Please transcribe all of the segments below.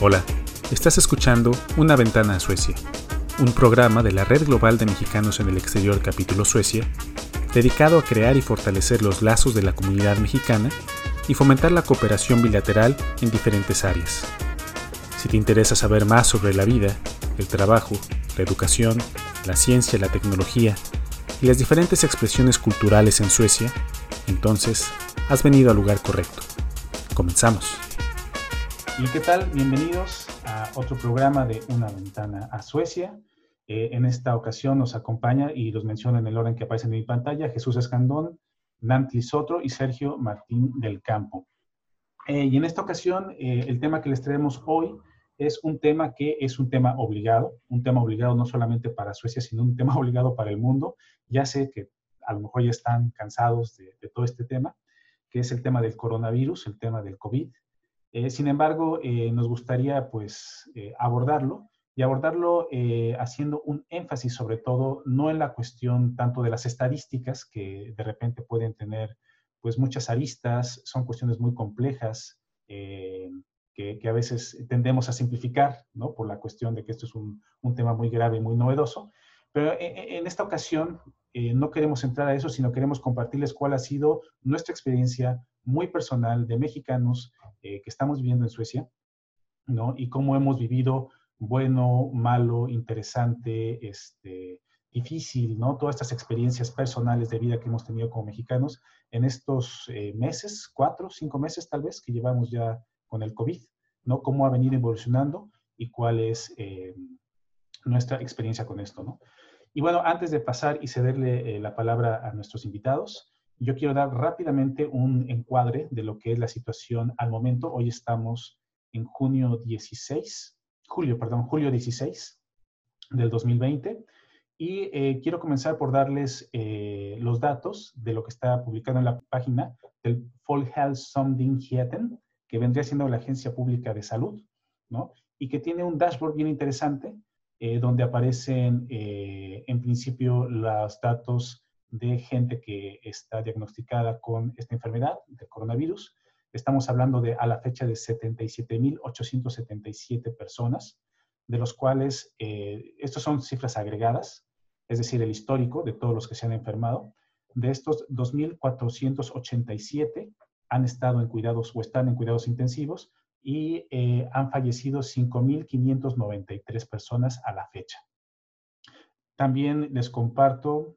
Hola, estás escuchando Una ventana a Suecia, un programa de la Red Global de Mexicanos en el Exterior capítulo Suecia, dedicado a crear y fortalecer los lazos de la comunidad mexicana y fomentar la cooperación bilateral en diferentes áreas. Si te interesa saber más sobre la vida, el trabajo, la educación, la ciencia, la tecnología y las diferentes expresiones culturales en Suecia, entonces has venido al lugar correcto. Comenzamos. ¿Y qué tal? Bienvenidos a otro programa de Una ventana a Suecia. Eh, en esta ocasión nos acompaña, y los menciono en el orden que aparece en mi pantalla, Jesús Escandón, Nanti Sotro y Sergio Martín del Campo. Eh, y en esta ocasión, eh, el tema que les traemos hoy es un tema que es un tema obligado, un tema obligado no solamente para Suecia, sino un tema obligado para el mundo. Ya sé que a lo mejor ya están cansados de, todo este tema, que es el tema del coronavirus, el tema del COVID. Eh, sin embargo, eh, nos gustaría pues eh, abordarlo y abordarlo haciendo un énfasis sobre todo no en la cuestión tanto de las estadísticas que de repente pueden tener pues muchas aristas, son cuestiones muy complejas que, a veces tendemos a simplificar, ¿no? Por la cuestión de que esto es un, un tema muy grave y muy novedoso. Pero en, esta ocasión no queremos entrar a eso, sino queremos compartirles cuál ha sido nuestra experiencia muy personal de mexicanos eh, que estamos viviendo en Suecia, ¿no? Y cómo hemos vivido bueno, malo, interesante, este, difícil, ¿no? Todas estas experiencias personales de vida que hemos tenido como mexicanos en estos eh, meses, cuatro, cinco meses tal vez, que llevamos ya con el COVID, ¿no? Cómo ha venido evolucionando y cuál es eh, nuestra experiencia con esto, ¿no? Y bueno, antes de pasar y cederle la palabra a nuestros invitados, yo quiero dar rápidamente un encuadre de lo que es la situación al momento. Hoy estamos en junio 16, julio, perdón, julio 16 del 2020. Y eh, quiero comenzar por darles eh, los datos de lo que está publicado en la página del Folkhälsomyndigheten, que vendría siendo la Agencia Pública de Salud, ¿no? Y que tiene un dashboard bien interesante, eh, donde aparecen en principio los datos de gente que está diagnosticada con esta enfermedad, de coronavirus. Estamos hablando de a la fecha de 77.877 personas, de los cuales, eh, estos son cifras agregadas, es decir, el histórico de todos los que se han enfermado. De estos 2.487 han estado en cuidados o están en cuidados intensivos y eh, han fallecido 5.593 personas a la fecha. También les comparto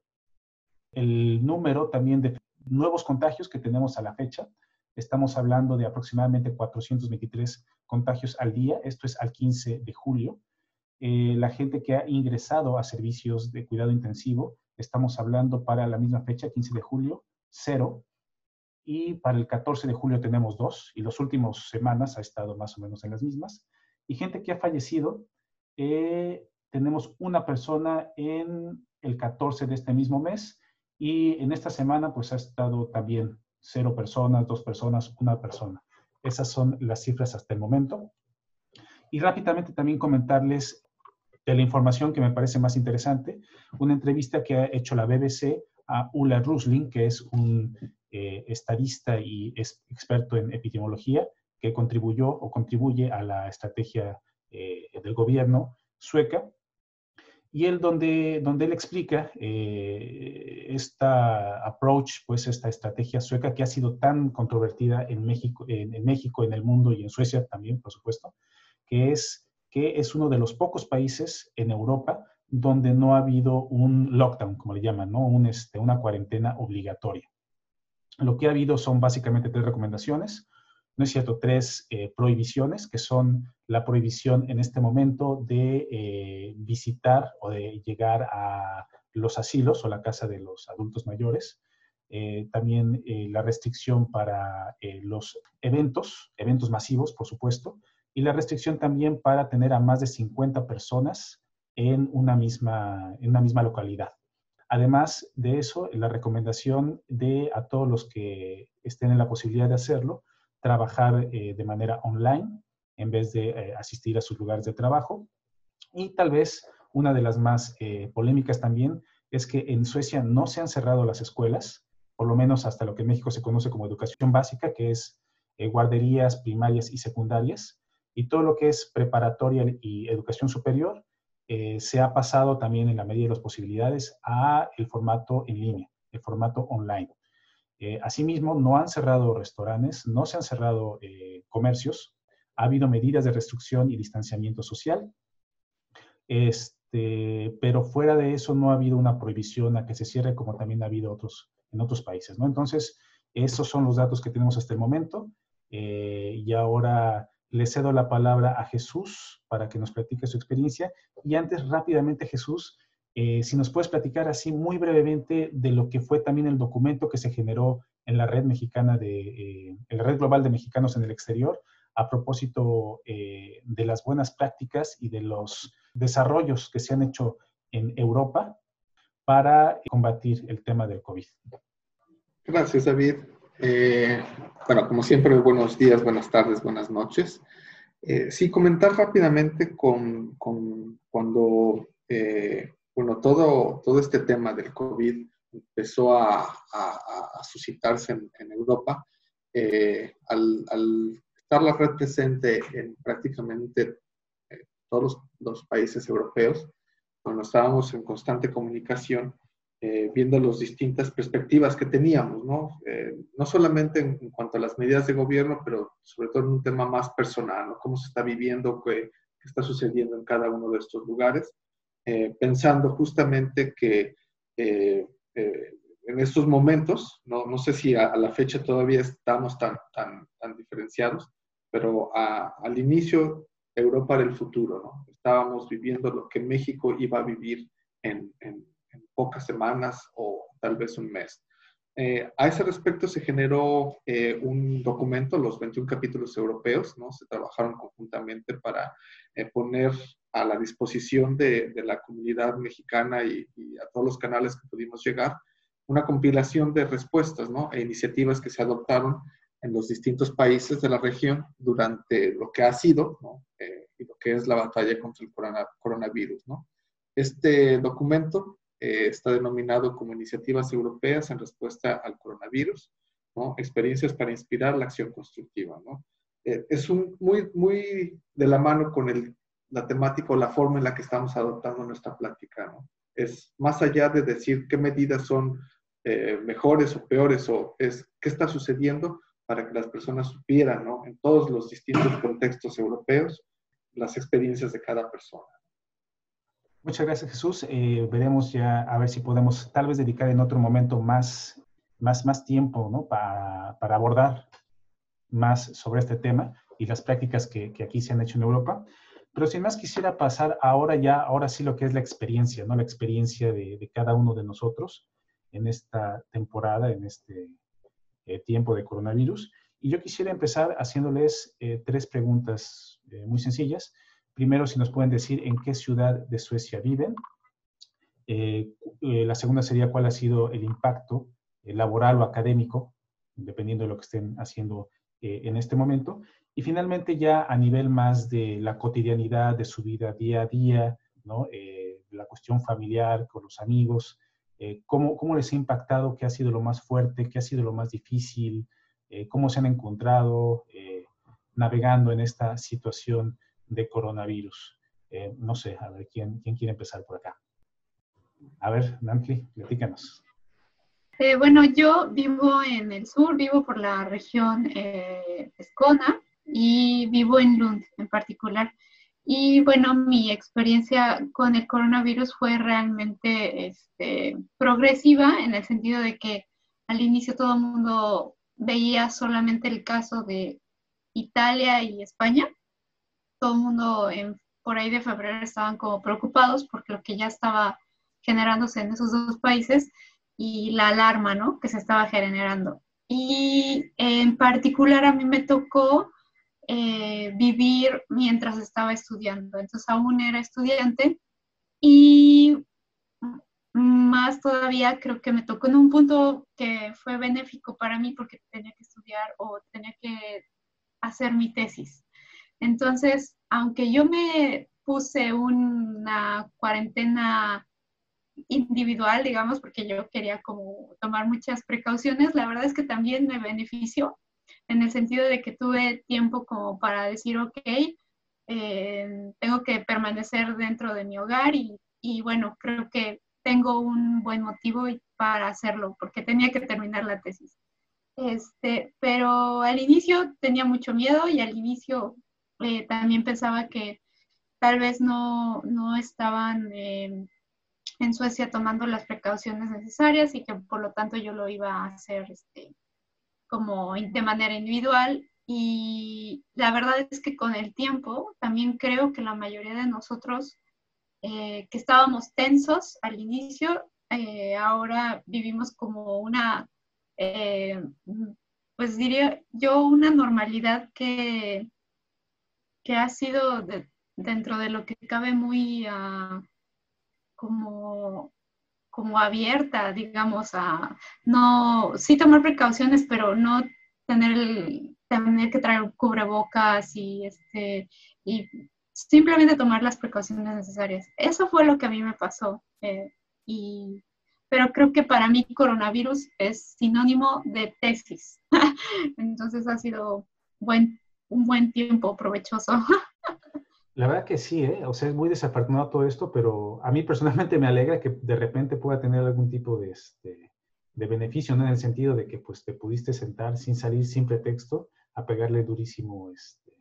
el número también de nuevos contagios que tenemos a la fecha. Estamos hablando de aproximadamente 423 contagios al día, esto es al 15 de julio. Eh, la gente que ha ingresado a servicios de cuidado intensivo, estamos hablando para la misma fecha, 15 de julio, cero. Y para el 14 de julio tenemos dos, y las últimas semanas ha estado más o menos en las mismas. Y gente que ha fallecido, eh, tenemos una persona en el 14 de este mismo mes y en esta semana, pues ha estado también cero personas, dos personas, una persona. Esas son las cifras hasta el momento. Y rápidamente también comentarles de la información que me parece más interesante, una entrevista que ha hecho la BBC a Ulla Rusling, que es un eh, estadista y experto en epidemiología, que contribuyó o contribuye a la estrategia eh, del gobierno sueca y él donde, donde él explica eh, esta approach, pues esta estrategia sueca que ha sido tan controvertida en México, en, México, en el mundo y en Suecia también, por supuesto, que es que es uno de los pocos países en Europa donde no ha habido un lockdown, como le llaman, ¿no? Un, este, una cuarentena obligatoria. Lo que ha habido son básicamente tres recomendaciones no es cierto, tres eh, prohibiciones, que son la prohibición en este momento de eh, visitar o de llegar a los asilos o la casa de los adultos mayores, eh, también la restricción para los eventos, eventos masivos, por supuesto, y la restricción también para tener a más de 50 personas en una misma, en una misma localidad. Además de eso, la recomendación de a todos los que estén en la posibilidad de hacerlo, trabajar eh, de manera online en vez de eh, asistir a sus lugares de trabajo. Y tal vez una de las más eh, polémicas también es que en Suecia no se han cerrado las escuelas, por lo menos hasta lo que en México se conoce como educación básica, que es guarderías primarias y secundarias, y todo lo que es preparatoria y educación superior eh, se ha pasado también en la medida de las posibilidades a el formato en línea, el formato online. Eh, asimismo, no han cerrado restaurantes, no se han cerrado comercios, ha habido medidas de restricción y distanciamiento social, este, pero fuera de eso no ha habido una prohibición a que se cierre como también ha habido otros, en otros países. ¿no? Entonces, esos son los datos que tenemos hasta el momento. Eh, y ahora le cedo la palabra a Jesús para que nos platique su experiencia. Y antes, rápidamente, Jesús, eh, si nos puedes platicar así muy brevemente de lo que fue también el documento que se generó en la red mexicana de, eh, en la red global de mexicanos en el exterior, a propósito de las buenas prácticas y de los desarrollos que se han hecho en Europa para combatir el tema del COVID. Gracias, David. Eh, bueno, como siempre, buenos días, buenas tardes, buenas noches. Eh, sí, comentar rápidamente con, con cuando, eh, bueno, todo, todo este tema del COVID empezó a, a, suscitarse en, Europa, al, al, estar la red presente en prácticamente todos los, los países europeos, cuando estábamos en constante comunicación, eh, viendo las distintas perspectivas que teníamos, ¿no? Eh, no solamente en, cuanto a las medidas de gobierno, pero sobre todo en un tema más personal, ¿no? Cómo se está viviendo, qué, está sucediendo en cada uno de estos lugares, eh, pensando justamente que en estos momentos, no, no sé si a, la fecha todavía estamos tan, tan, tan diferenciados, pero al inicio Europa era el futuro, ¿no? Estábamos viviendo lo que México iba a vivir en, en pocas semanas o tal vez un mes. Eh, a ese respecto se generó eh, un documento, los 21 capítulos europeos, ¿no? Se trabajaron conjuntamente para eh, poner a la disposición de, de la comunidad mexicana y, a todos los canales que pudimos llegar una compilación de respuestas, ¿no? E iniciativas que se adoptaron en los distintos países de la región durante lo que ha sido, ¿no? y lo que es la batalla contra el coronavirus, ¿no? Este documento eh, está denominado como Iniciativas Europeas en Respuesta al Coronavirus, ¿no? Experiencias para inspirar la acción constructiva, ¿no? Eh, es un, muy, muy de la mano con el, la temática o la forma en la que estamos adoptando nuestra plática, ¿no? Es más allá de decir qué medidas son eh, mejores o peores o es qué está sucediendo para que las personas supieran, ¿no? En todos los distintos contextos europeos, las experiencias de cada persona. Muchas gracias, Jesús. Eh, veremos ya a ver si podemos tal vez dedicar en otro momento más, más, más tiempo ¿no? para, para abordar más sobre este tema y las prácticas que, que, aquí se han hecho en Europa. Pero sin más quisiera pasar ahora ya, ahora sí lo que es la experiencia, ¿no? La experiencia de, de cada uno de nosotros en esta temporada, en este eh, tiempo de coronavirus. Y yo quisiera empezar haciéndoles eh, tres preguntas muy sencillas. Primero, si nos pueden decir en qué ciudad de Suecia viven. Eh, eh, la segunda sería cuál ha sido el impacto eh, laboral o académico, dependiendo de lo que estén haciendo en este momento. Y finalmente ya a nivel más de la cotidianidad, de su vida día a día, ¿no? la cuestión familiar con los amigos, cómo, cómo, les ha impactado, qué ha sido lo más fuerte, qué ha sido lo más difícil, cómo se han encontrado navegando en esta situación de coronavirus. Eh, no sé, a ver, ¿quién, ¿quién quiere empezar por acá? A ver, Nancy, platícanos. Eh, bueno, yo vivo en el sur, vivo por la región eh, Escona y vivo en Lund en particular. Y bueno, mi experiencia con el coronavirus fue realmente este, progresiva en el sentido de que al inicio todo el mundo veía solamente el caso de Italia y España todo el mundo en, por ahí de febrero estaban como preocupados porque lo que ya estaba generándose en esos dos países y la alarma, ¿no? Que se estaba generando. Y en particular a mí me tocó eh, vivir mientras estaba estudiando. Entonces aún era estudiante y más todavía creo que me tocó en un punto que fue benéfico para mí porque tenía que estudiar o tenía que hacer mi tesis. Entonces, aunque yo me puse una cuarentena individual, digamos, porque yo quería como tomar muchas precauciones, la verdad es que también me benefició en el sentido de que tuve tiempo como para decir, ok, eh, tengo que permanecer dentro de mi hogar y, y, bueno, creo que tengo un buen motivo para hacerlo, porque tenía que terminar la tesis. Este, pero al inicio tenía mucho miedo y al inicio eh, también pensaba que tal vez no, no estaban eh, en Suecia tomando las precauciones necesarias y que por lo tanto yo lo iba a hacer este, como de manera individual. Y la verdad es que con el tiempo también creo que la mayoría de nosotros eh, que estábamos tensos al inicio, ahora vivimos como una pues diría yo, una normalidad que, que ha sido dentro de lo que cabe muy uh, como, como abierta, digamos, a no, sí tomar precauciones, pero no tener, el, tener que traer cubrebocas y, este, y simplemente tomar las precauciones necesarias. Eso fue lo que a mí me pasó. Eh, y pero creo que para mí coronavirus es sinónimo de tesis. Entonces ha sido buen, un buen tiempo provechoso. La verdad que sí, ¿eh? o sea, es muy desafortunado todo esto, pero a mí personalmente me alegra que de repente pueda tener algún tipo de, este, de beneficio, ¿no? En el sentido de que pues te pudiste sentar sin salir, sin pretexto, a pegarle durísimo, este,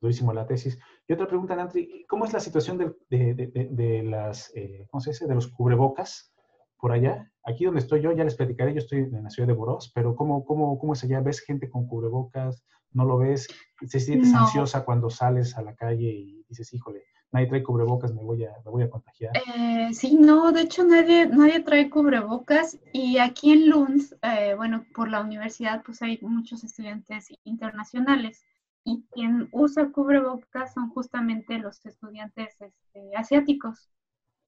durísimo la tesis. Y otra pregunta, Nantri, ¿cómo es la situación de, de, de, de las, eh, ¿cómo se dice? De los cubrebocas por allá. Aquí donde estoy yo, ya les platicaré, yo estoy en la ciudad de Boros, pero ¿cómo, cómo, cómo es allá? ¿Ves gente con cubrebocas? ¿No lo ves? ¿Se sientes ansiosa cuando sales a la calle y dices, híjole, nadie trae cubrebocas, me voy a, me voy a contagiar? Eh, sí, no, de hecho nadie, nadie trae cubrebocas y aquí en Lund, eh, bueno, por la universidad pues hay muchos estudiantes internacionales y quien usa cubrebocas son justamente los estudiantes este, asiáticos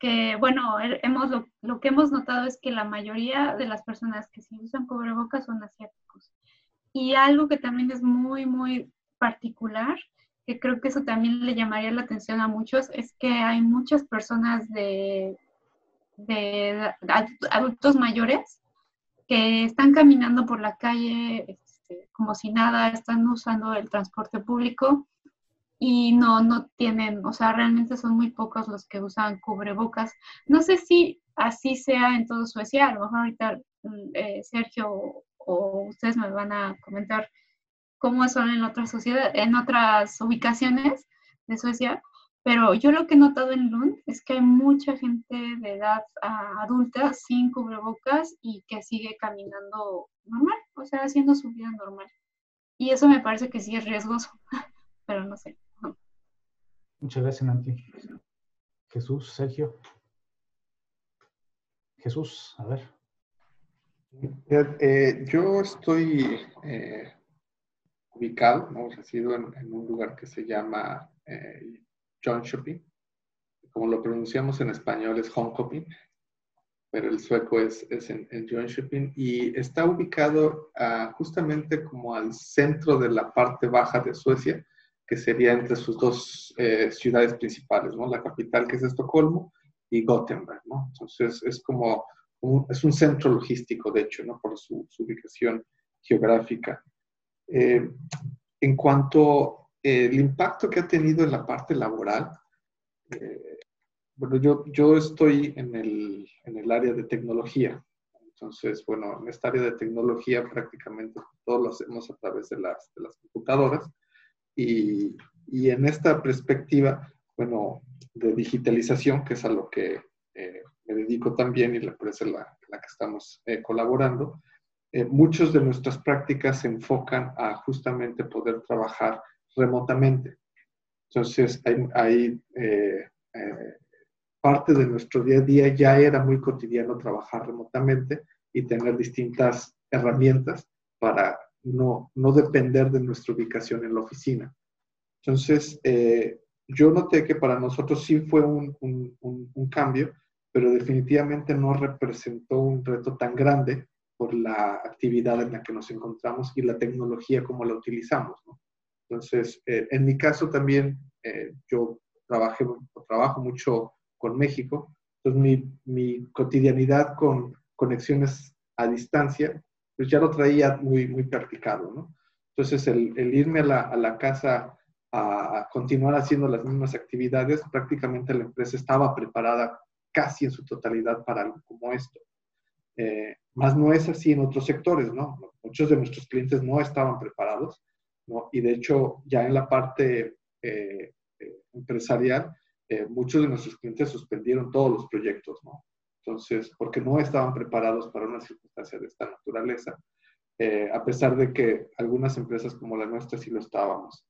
que, bueno, hemos, lo, que hemos notado es que la mayoría de las personas que sí usan cubrebocas son asiáticos. Y algo que también es muy, muy particular, que creo que eso también le llamaría la atención a muchos, es que hay muchas personas de, de adultos mayores que están caminando por la calle este, como si nada, están usando el transporte público y no, no tienen, o sea, realmente son muy pocos los que usan cubrebocas. No sé si así sea en todo Suecia, a lo mejor ahorita mm, eh, Sergio o, ustedes me van a comentar cómo son en otras sociedades, en otras ubicaciones de Suecia, pero yo lo que he notado en Lund es que hay mucha gente de edad adulta sin cubrebocas y que sigue caminando normal, o sea, haciendo su vida normal. Y eso me parece que sí es riesgoso, pero no sé. Muchas gracias, Nanti. Jesús, Sergio. Jesús, a ver. Eh, yo estoy eh, ubicado, ¿no? resido en, en, un lugar que se llama eh, Shopping. Como lo pronunciamos en español es Shopping, pero el sueco es, es en, en Shopping. y está ubicado uh, justamente como al centro de la parte baja de Suecia, que sería entre sus dos eh, ciudades principales, ¿no? La capital que es Estocolmo y Gothenburg, ¿no? Entonces es como, un, es un centro logístico, de hecho, ¿no? Por su, ubicación geográfica. Eh, en cuanto al impacto que ha tenido en la parte laboral, eh, bueno, yo, yo estoy en el, en el área de tecnología, entonces, bueno, en esta área de tecnología prácticamente todo lo hacemos a través de las, de las computadoras. Y, y, en esta perspectiva, bueno, de digitalización, que es a lo que eh, me dedico también y la empresa en la, la que estamos eh, colaborando, eh, muchas de nuestras prácticas se enfocan a justamente poder trabajar remotamente. Entonces, hay, hay parte de nuestro día a día ya era muy cotidiano trabajar remotamente y tener distintas herramientas para no, no depender de nuestra ubicación en la oficina. Entonces, eh, yo noté que para nosotros sí fue un, un, un, cambio, pero definitivamente no representó un reto tan grande por la actividad en la que nos encontramos y la tecnología como la utilizamos. ¿no? Entonces, eh, en mi caso también, eh, yo trabajé, trabajo mucho con México Entonces mi, cotidianidad con conexiones a distancia, pues ya lo traía muy, muy practicado, ¿no? Entonces el, irme a la, a la casa a continuar haciendo las mismas actividades, prácticamente la empresa estaba preparada casi en su totalidad para algo como esto. Eh, más no es así en otros sectores, ¿no? Muchos de nuestros clientes no estaban preparados, ¿no? Y de hecho, ya en la parte eh, eh, empresarial, muchos de nuestros clientes suspendieron todos los proyectos, ¿no? Entonces, porque no estaban preparados para una circunstancia de esta naturaleza, a pesar de que algunas empresas como la nuestra sí lo estábamos.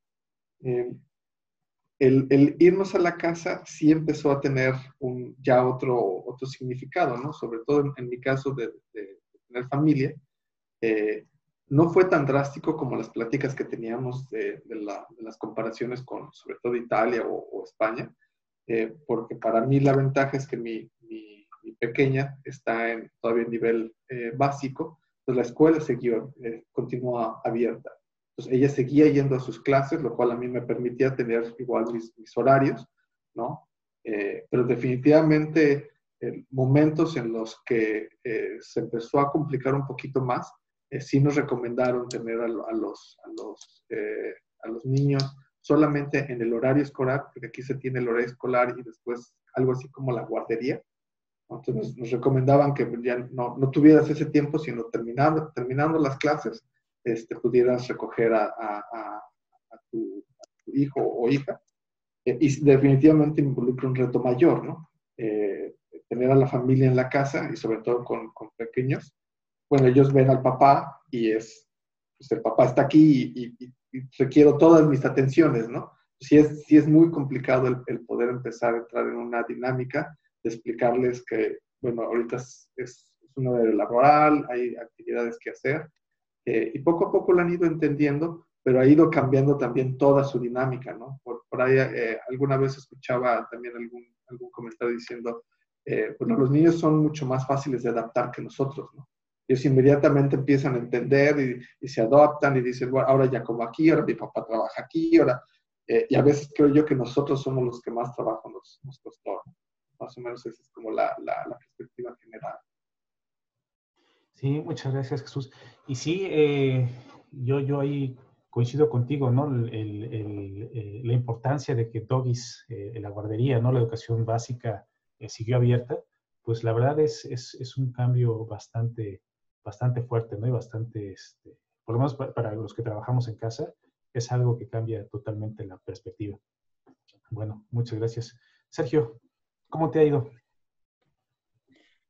El, irnos a la casa sí empezó a tener un, ya otro, otro significado, ¿no? Sobre todo en, mi caso de, tener familia. Eh, no fue tan drástico como las pláticas que teníamos de, las comparaciones con, sobre todo, Italia o, España, eh, porque para mí la ventaja es que mi, pequeña está en, todavía en nivel eh, básico, entonces la escuela siguió, continúa abierta. Entonces ella seguía yendo a sus clases, lo cual a mí me permitía tener igual mis, horarios, ¿no? pero definitivamente momentos en los que eh, se empezó a complicar un poquito más, eh, sí nos recomendaron tener a, los, a, los, eh, a los niños solamente en el horario escolar, porque aquí se tiene el horario escolar y después algo así como la guardería. Entonces nos, recomendaban que ya no, no, tuvieras ese tiempo, sino terminando, terminando las clases, este, pudieras recoger a, a, a tu, hijo o hija. y definitivamente involucra un reto mayor, ¿no? tener a la familia en la casa y sobre todo con, con pequeños, bueno, ellos ven al papá y es, pues el papá está aquí y, requiero todas mis atenciones, ¿no? Sí es, sí es muy complicado el, poder empezar a entrar en una dinámica de explicarles que, bueno, ahorita es, es, de laboral, hay actividades que hacer, eh, y poco a poco lo han ido entendiendo, pero ha ido cambiando también toda su dinámica, ¿no? Por, por ahí eh, alguna vez escuchaba también algún, algún comentario diciendo, eh, bueno, los niños son mucho más fáciles de adaptar que nosotros, ¿no? Ellos inmediatamente empiezan a entender y, se adaptan y dicen, bueno, ahora ya como aquí, ahora mi papá trabaja aquí, ahora... Eh, y a veces creo yo que nosotros somos los que más trabajo nos, nos costó. Más o menos esa es como la, la, perspectiva general. Sí, muchas gracias Jesús. Y sí, eh, yo, yo ahí coincido contigo, ¿no? El, la importancia de que Doggies, la guardería, ¿no? La educación básica, eh, siguió abierta, pues la verdad es, es, es, un cambio bastante, bastante fuerte, ¿no? Y bastante, este, por lo menos para, los que trabajamos en casa, es algo que cambia totalmente la perspectiva. Bueno, muchas gracias. Sergio, ¿cómo te ha ido?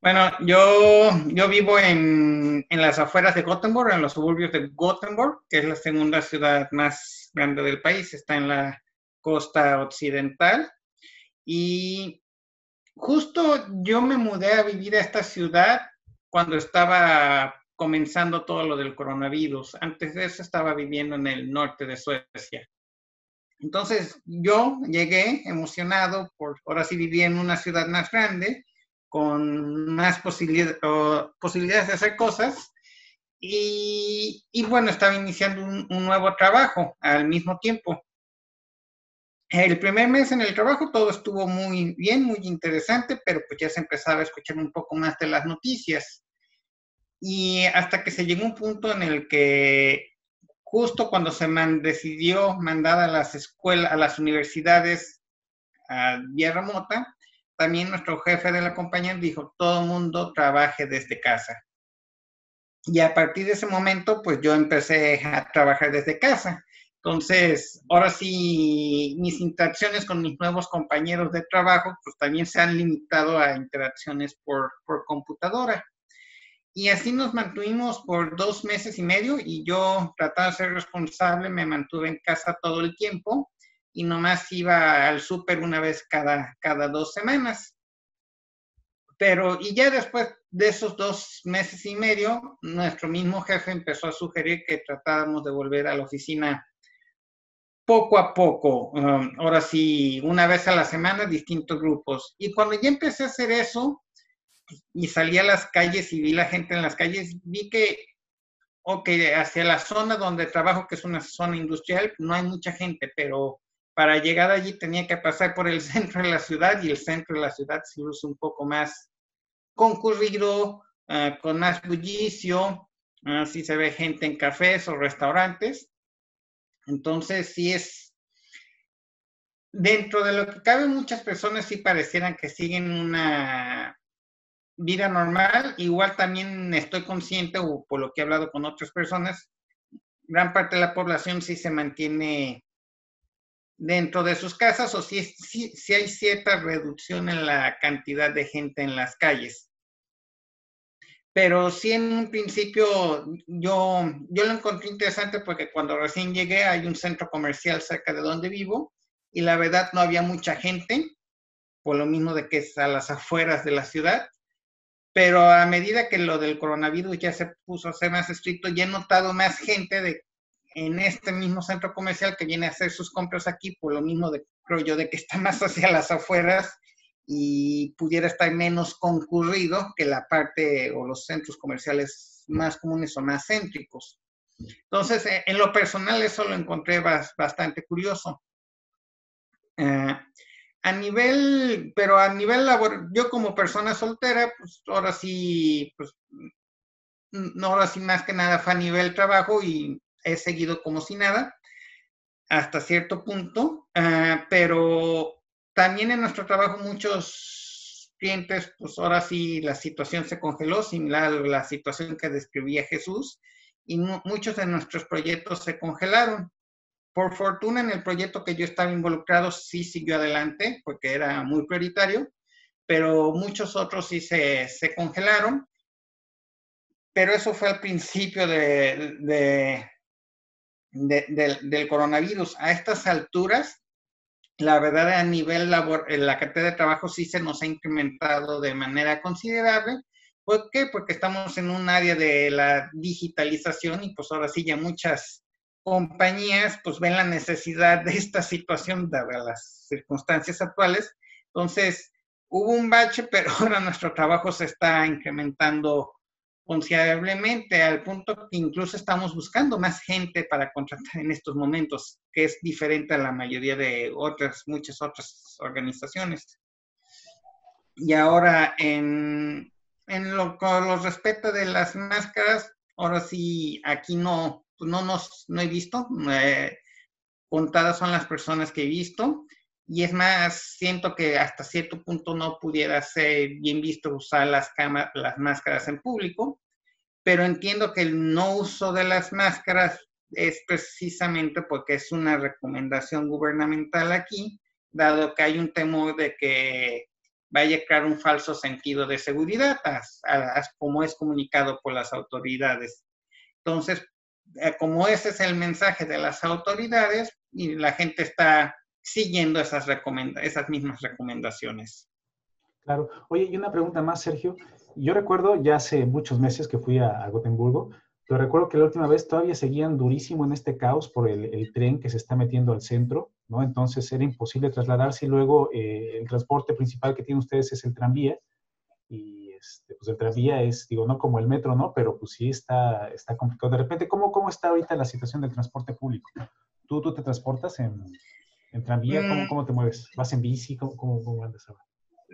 Bueno, yo, yo vivo en, en, las afueras de Gothenburg, en los suburbios de Gothenburg, que es la segunda ciudad más grande del país, está en la costa occidental. Y justo yo me mudé a vivir a esta ciudad cuando estaba comenzando todo lo del coronavirus. Antes de eso estaba viviendo en el norte de Suecia. Entonces yo llegué emocionado por ahora sí vivía en una ciudad más grande, con más posibilidades de hacer cosas. Y, bueno, estaba iniciando un nuevo trabajo al mismo tiempo. El primer mes en el trabajo todo estuvo muy bien, muy interesante, pero pues ya se empezaba a escuchar un poco más de las noticias. Y hasta que se llegó un punto en el que justo cuando se decidió mandar a las escuelas, a las universidades a vía remota, también nuestro jefe de la compañía dijo, todo mundo trabaje desde casa. Y a partir de ese momento, pues yo empecé a trabajar desde casa. Entonces, ahora sí, mis interacciones con mis nuevos compañeros de trabajo, pues también se han limitado a interacciones por, por computadora. Y así nos mantuvimos por dos meses y medio y yo, tratando de ser responsable, me mantuve en casa todo el tiempo y nomás iba al súper una vez cada, cada dos semanas. Pero, y ya después de esos dos meses y medio, nuestro mismo jefe empezó a sugerir que tratáramos de volver a la oficina poco a poco, um, ahora sí, una vez a la semana, distintos grupos. Y cuando ya empecé a hacer eso y salí a las calles y vi la gente en las calles, vi que, ok, hacia la zona donde trabajo, que es una zona industrial, no hay mucha gente, pero para llegar allí tenía que pasar por el centro de la ciudad y el centro de la ciudad sí es un poco más concurrido, ah, con más bullicio, así se ve gente en cafés o restaurantes. Entonces sí es, dentro de lo que cabe muchas personas sí parecieran que siguen una vida normal. Igual también estoy consciente, o por lo que he hablado con otras personas, gran parte de la población sí se mantiene dentro de sus casas o si, si, hay cierta reducción en la cantidad de gente en las calles. Pero sí en un principio yo, yo lo encontré interesante porque cuando recién llegué hay un centro comercial cerca de donde vivo y la verdad no había mucha gente, por lo mismo de que es a las afueras de la ciudad. Pero a medida que lo del coronavirus ya se puso a ser más estricto, ya he notado más gente de, en este mismo centro comercial que viene a hacer sus compras aquí, por lo mismo de, creo yo, de que está más hacia las afueras y pudiera estar menos concurrido que la parte o los centros comerciales más comunes o más céntricos. Entonces, eh, en lo personal eso lo encontré bastante curioso. Eh, a nivel, pero a nivel laboral, yo como persona soltera, pues ahora sí, pues, no, ahora sí más que nada fue a nivel trabajo y he seguido como si nada hasta cierto punto, ah, pero también en nuestro trabajo muchos clientes, pues ahora sí la situación se congeló, similar a la situación que describía Jesús, y muchos de nuestros proyectos se congelaron. Por fortuna, en el proyecto que yo estaba involucrado sí siguió adelante porque era muy prioritario, pero muchos otros sí se, se congelaron. Pero eso fue al principio de, de, del coronavirus. A estas alturas, la verdad, a nivel labor, la cartera de trabajo sí se nos ha incrementado de manera considerable. ¿Por qué? Porque estamos en un área de la digitalización y pues ahora sí ya muchas compañías pues ven la necesidad de esta situación dadas las circunstancias actuales. Entonces, hubo un bache, pero ahora nuestro trabajo se está incrementando considerablemente al punto que incluso estamos buscando más gente para contratar en estos momentos, que es diferente a la mayoría de otras, muchas otras organizaciones. Y ahora, en, en lo que los respecto de las máscaras, ahora sí, aquí no, no, nos, no he visto. Eh, contadas son las personas que he visto. Y es más, siento que hasta cierto punto no pudiera ser bien visto usar las, las máscaras en público, pero entiendo que el no uso de las máscaras es precisamente porque es una recomendación gubernamental aquí, dado que hay un temor de que vaya a crear un falso sentido de seguridad, como es comunicado por las autoridades. Entonces, eh, como ese es el mensaje de las autoridades y la gente está siguiendo esas, esas mismas recomendaciones. Claro. Oye, y una pregunta más, Sergio. Yo recuerdo ya hace muchos meses que fui a, Gotemburgo, pero recuerdo que la última vez todavía seguían durísimo en este caos por el, tren que se está metiendo al centro, ¿no? Entonces era imposible trasladarse y luego eh, el transporte principal que tienen ustedes es el tranvía y este, pues el tranvía es, digo, no como el metro, ¿no? Pero pues sí está, está complicado. De repente, ¿cómo, ¿cómo está ahorita la situación del transporte público? ¿Tú, tú te transportas en, en tranvía? ¿Cómo, mm. ¿Cómo, te mueves? ¿Vas en bici? ¿Cómo, cómo, andas ahora?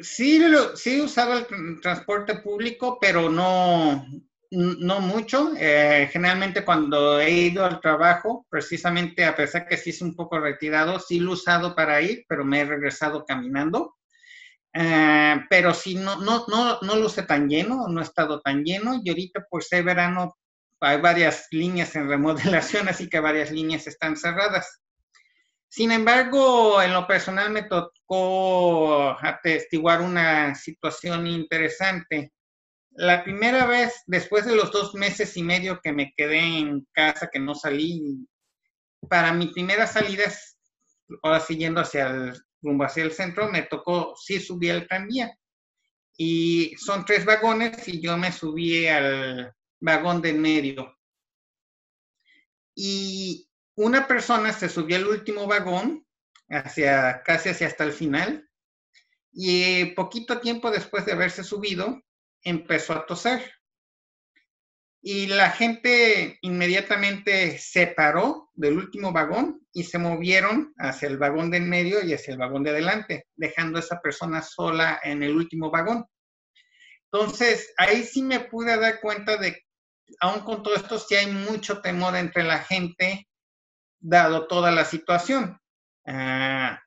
Sí, sí usaba el transporte público, pero no, no mucho. Eh, generalmente cuando he ido al trabajo, precisamente a pesar que sí es un poco retirado, sí lo he usado para ir, pero me he regresado caminando. Eh, pero si no, no, no, no luce tan lleno, no ha estado tan lleno y ahorita por ser verano hay varias líneas en remodelación, así que varias líneas están cerradas. Sin embargo, en lo personal me tocó atestiguar una situación interesante. La primera vez, después de los dos meses y medio que me quedé en casa, que no salí, para mi primera salida, ahora siguiendo hacia el rumbo hacia el centro, me tocó, sí subí al tranvía. Y son tres vagones y yo me subí al vagón de medio. Y una persona se subió al último vagón, hacia, casi hacia hasta el final, y poquito tiempo después de haberse subido, empezó a toser. y la gente inmediatamente se paró del último vagón y se movieron hacia el vagón de en medio y hacia el vagón de adelante, dejando a esa persona sola en el último vagón. Entonces, ahí sí me pude dar cuenta de, aún con todo esto, sí hay mucho temor entre la gente, dado toda la situación. Ah,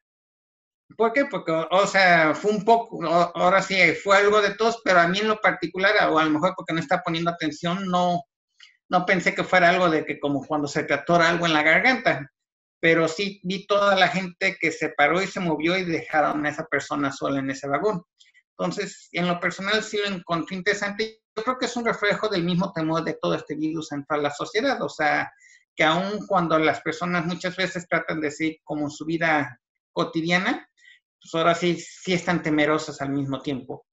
¿Por qué? Porque, o sea, fue un poco, ahora sí, fue algo de todos, pero a mí en lo particular, o a lo mejor porque no está poniendo atención, no, no pensé que fuera algo de que como cuando se te atora algo en la garganta, pero sí vi toda la gente que se paró y se movió y dejaron a esa persona sola en ese vagón. Entonces, en lo personal sí lo encontré interesante. Yo creo que es un reflejo del mismo temor de todo este virus entre la sociedad, o sea, que aun cuando las personas muchas veces tratan de seguir como su vida cotidiana, pues ahora sí, sí están temerosas al mismo tiempo.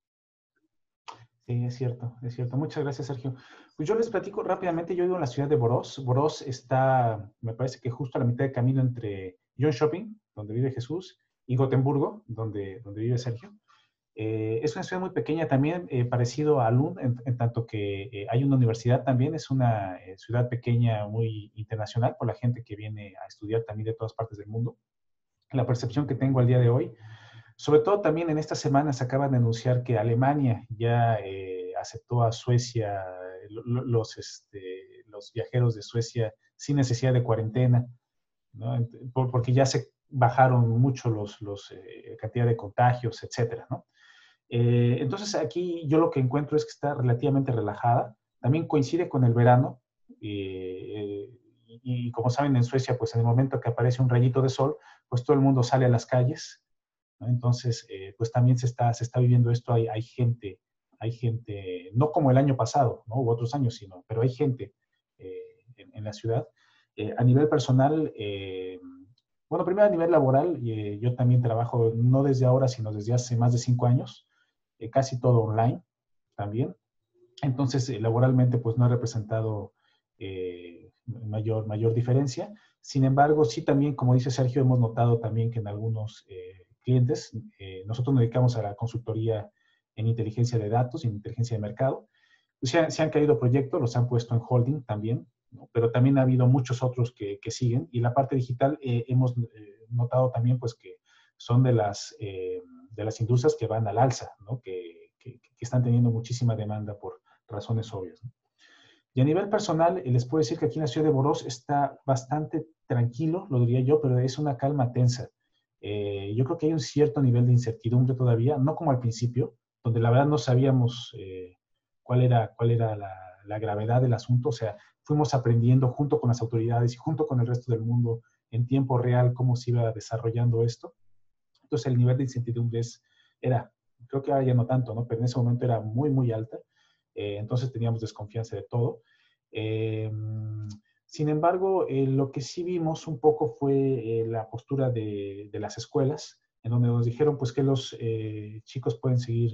Sí, es cierto, es cierto. Muchas gracias, Sergio. Pues yo les platico rápidamente, yo vivo en la ciudad de Boros. Boros está, me parece que justo a la mitad de camino entre John Shopping, donde vive Jesús, y Gotemburgo, donde, donde vive Sergio. Eh, es una ciudad muy pequeña también, eh, parecido a Lund, en, tanto que eh, hay una universidad también, es una ciudad pequeña muy internacional por la gente que viene a estudiar también de todas partes del mundo. La percepción que tengo al día de hoy sobre todo también en esta semana se acaba de anunciar que Alemania ya eh, aceptó a Suecia, los, este, los viajeros de Suecia sin necesidad de cuarentena, porque ya se bajaron mucho los, los eh, cantidad de contagios, etcétera, eh, entonces aquí yo lo que encuentro es que está relativamente relajada. También coincide con el verano. y, y, como saben en Suecia, pues en el momento que aparece un rayito de sol, pues todo el mundo sale a las calles entonces, eh, pues también se está, se está viviendo esto, hay, hay, gente, hay gente, no como el año pasado, ¿no? U otros años, sino, pero hay gente eh, en, la ciudad. Eh, a nivel personal, bueno, primero a nivel laboral, yo también trabajo no desde ahora, sino desde hace más de cinco años, casi todo online también. Entonces, laboralmente, pues no ha representado mayor, mayor diferencia. Sin embargo, sí también, como dice Sergio, hemos notado también que en algunos clientes. Eh, nosotros nos dedicamos a la consultoría en inteligencia de datos, en inteligencia de mercado. Pues se, han, caído proyectos, los han puesto en holding también, pero también ha habido muchos otros que, que siguen. Y la parte digital eh, hemos eh, notado también pues que son de las, de las industrias que van al alza, que, están teniendo muchísima demanda por razones obvias. Y a nivel personal, les puedo decir que aquí en la ciudad de Boros está bastante tranquilo, lo diría yo, pero es una calma tensa. Eh, yo creo que hay un cierto nivel de incertidumbre todavía, no como al principio, donde la verdad no sabíamos eh, cuál era, cuál era la, gravedad del asunto, o sea, fuimos aprendiendo junto con las autoridades y junto con el resto del mundo en tiempo real cómo se iba desarrollando esto. Entonces el nivel de incertidumbre era, creo que ahora ya no tanto, ¿no? pero en ese momento era muy, muy alta, eh, entonces teníamos desconfianza de todo. Sin embargo, eh, lo que sí vimos un poco fue eh, la postura de, las escuelas, en donde nos dijeron pues que los eh, chicos pueden seguir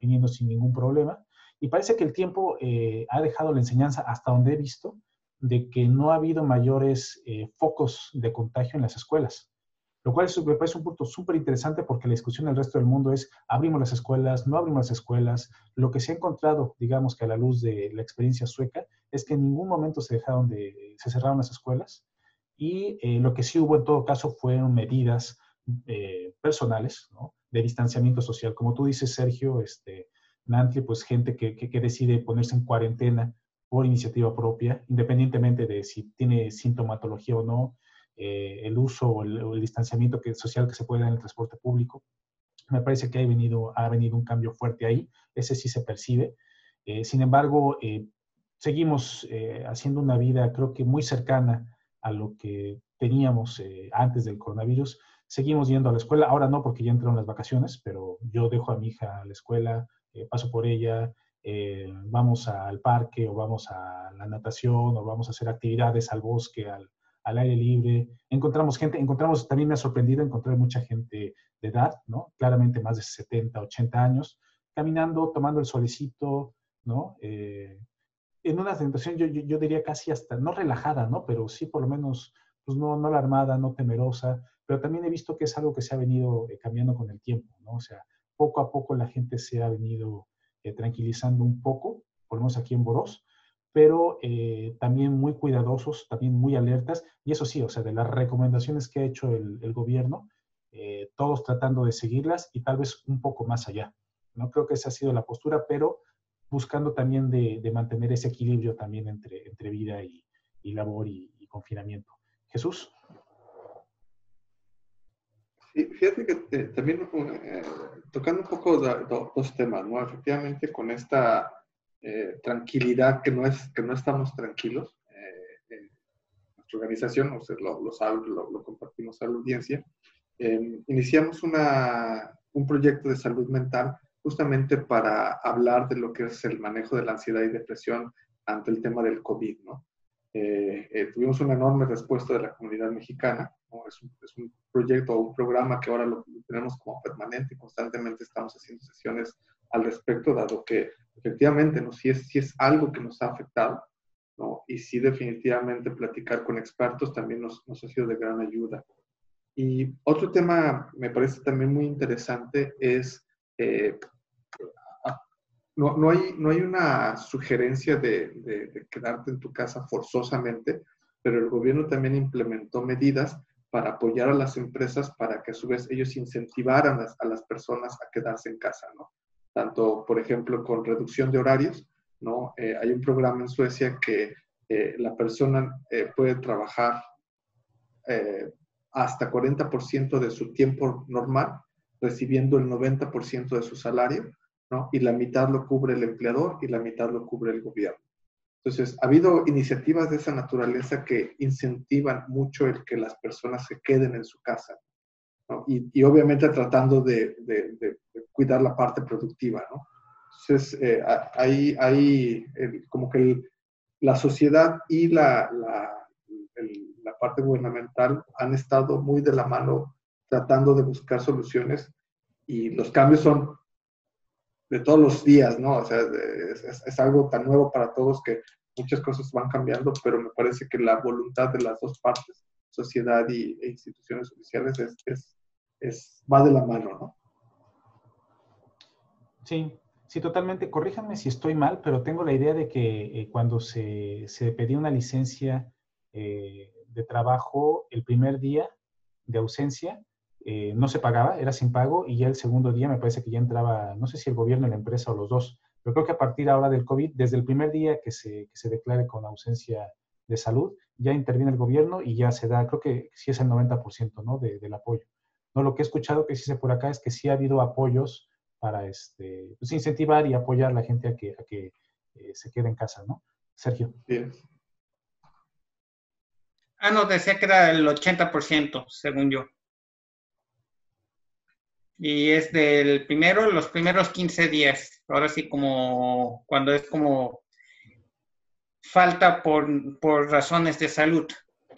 viniendo sin ningún problema. Y parece que el tiempo ha dejado la enseñanza hasta donde he visto de que no ha habido mayores focos de contagio en las escuelas. Lo cual me parece un punto súper interesante porque la discusión en el resto del mundo es, abrimos las escuelas, no abrimos las escuelas. Lo que se ha encontrado, digamos que a la luz de la experiencia sueca, es que en ningún momento se dejaron de, se cerraron las escuelas y eh, lo que sí hubo en todo caso fueron medidas eh, personales, ¿no? De distanciamiento social. Como tú dices, Sergio, este, Nantley, pues gente que, que decide ponerse en cuarentena por iniciativa propia, independientemente de si tiene sintomatología o no, eh, el uso o el, distanciamiento que, social que se puede dar en el transporte público. Me parece que ha venido, ha venido un cambio fuerte ahí, ese sí se percibe. Eh, sin embargo, eh, seguimos haciendo una vida creo que muy cercana a lo que teníamos antes del coronavirus. Seguimos yendo a la escuela, ahora no porque ya entraron las vacaciones, pero yo dejo a mi hija a la escuela, paso por ella, vamos al parque o vamos a la natación o vamos a hacer actividades al bosque, al, al aire libre. Encontramos gente, encontramos, también me ha sorprendido encontrar mucha gente de edad, ¿no? Claramente más de 70, 80 años, caminando, tomando el solecito, ¿no? Eh, en una situación yo, yo, diría casi hasta, no relajada, ¿no? Pero sí por lo menos, pues no, no alarmada, no temerosa, pero también he visto que es algo que se ha venido eh, cambiando con el tiempo, ¿no? O sea, poco a poco la gente se ha venido eh, tranquilizando un poco, por lo menos aquí en Boros, pero eh, también muy cuidadosos, también muy alertas, y eso sí, o sea, de las recomendaciones que ha hecho el, gobierno, eh, todos tratando de seguirlas y tal vez un poco más allá. No creo que esa ha sido la postura, pero buscando también de, mantener ese equilibrio también entre, entre vida y, labor y, confinamiento. Jesús. Sí, fíjate que eh, también tocando un poco dos temas, ¿no? Efectivamente, con esta eh, tranquilidad, que no, es, que no estamos tranquilos. Eh, nuestra organización, usted lo, lo sabe, lo, compartimos a la audiencia. Em, iniciamos una, un proyecto de salud mental justamente para hablar de lo que es el manejo de la ansiedad y depresión ante el tema del COVID, ¿no? Eh, tuvimos una enorme respuesta de la comunidad mexicana. ¿no? Es, un, es, un, proyecto o un programa que ahora lo tenemos como permanente y constantemente estamos haciendo sesiones al respecto, dado que efectivamente, ¿no? si, es, si es algo que nos ha afectado, ¿no? y si definitivamente platicar con expertos también nos, nos ha sido de gran ayuda. Y otro tema me parece también muy interesante es, eh, no, no, hay, no hay una sugerencia de, de, quedarte en tu casa forzosamente, pero el gobierno también implementó medidas para apoyar a las empresas para que a su vez ellos incentivaran a, a las personas a quedarse en casa, ¿no? Tanto, por ejemplo, con reducción de horarios, ¿no? Eh, hay un programa en Suecia que eh, la persona eh, puede trabajar hasta 40% de su tiempo normal, recibiendo el 90% de su salario, ¿no? Y la mitad lo cubre el empleador y la mitad lo cubre el gobierno. Entonces, ha habido iniciativas de esa naturaleza que incentivan mucho el que las personas se queden en su casa, y, obviamente tratando de, cuidar la parte productiva, ¿no? Entonces, eh, hay, hay como que la sociedad y la, la, la, parte gubernamental han estado muy de la mano tratando de buscar soluciones y los cambios son de todos los días, ¿no? O sea, es, es, algo tan nuevo para todos que muchas cosas van cambiando, pero me parece que la voluntad de las dos partes, sociedad y, e instituciones oficiales, es, es, es, va de la mano, ¿no? Sí, sí, totalmente. Corríjanme si estoy mal, pero tengo la idea de que eh, cuando se, se, pedía una licencia eh, de trabajo, el primer día de ausencia eh, no se pagaba, era sin pago, y ya el segundo día me parece que ya entraba, no sé si el gobierno, la empresa o los dos, pero creo que a partir ahora del COVID, desde el primer día que se, que se declare con ausencia de salud, ya interviene el gobierno y ya se da, creo que sí es el 90% ¿no? de, del apoyo. No, lo que he escuchado que se por acá es que sí ha habido apoyos para este, pues, incentivar y apoyar a la gente a que, a que eh, se quede en casa, ¿no? Sergio. Bien. Ah, no, decía que era el 80%, según yo. Y es del primero, los primeros 15 días. Ahora sí, como cuando es como falta por, por razones de salud.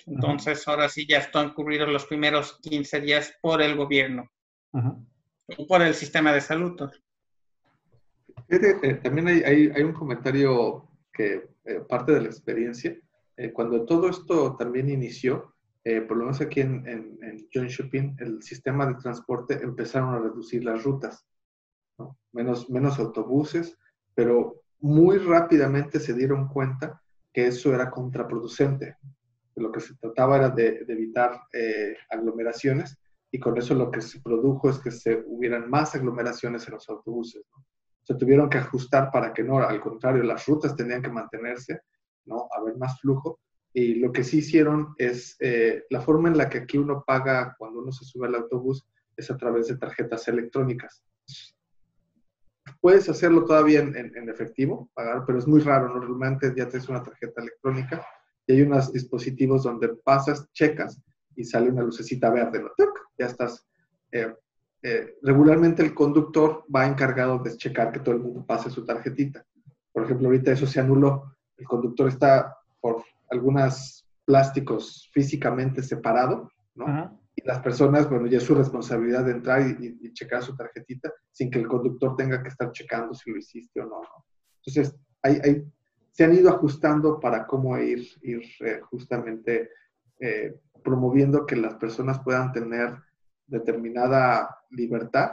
Entonces, ahora sí ya están cubridos los primeros 15 días por el gobierno, o por el sistema de salud. Eh, también hay, hay, un comentario que eh, parte de la experiencia. Eh, cuando todo esto también inició, por lo menos aquí en, en, en John Shopping, el sistema de transporte empezaron a reducir las rutas, menos, menos autobuses, pero muy rápidamente se dieron cuenta que eso era contraproducente lo que se trataba era de, evitar eh, aglomeraciones y con eso lo que se produjo es que se hubieran más aglomeraciones en los autobuses. Se tuvieron que ajustar para que no, al contrario, las rutas tenían que mantenerse, ¿no? haber más flujo. Y lo que sí hicieron es eh, la forma en la que aquí uno paga cuando uno se sube al autobús es a través de tarjetas electrónicas. Puedes hacerlo todavía en, en, efectivo, pagar, pero es muy raro. Normalmente ya tienes una tarjeta electrónica y hay unos dispositivos donde pasas, checas y sale una lucecita verde, ¿no? Ya estás. Eh, eh, regularmente el conductor va encargado de checar que todo el mundo pase su tarjetita. Por ejemplo, ahorita eso se anuló. El conductor está por algunos plásticos físicamente separado, ¿no? Y las personas, bueno, ya es su responsabilidad de entrar y, checar su tarjetita sin que el conductor tenga que estar checando si lo hiciste o no. ¿no? Entonces, hay, hay se han ido ajustando para cómo ir, ir eh, justamente eh, promoviendo que las personas puedan tener determinada libertad,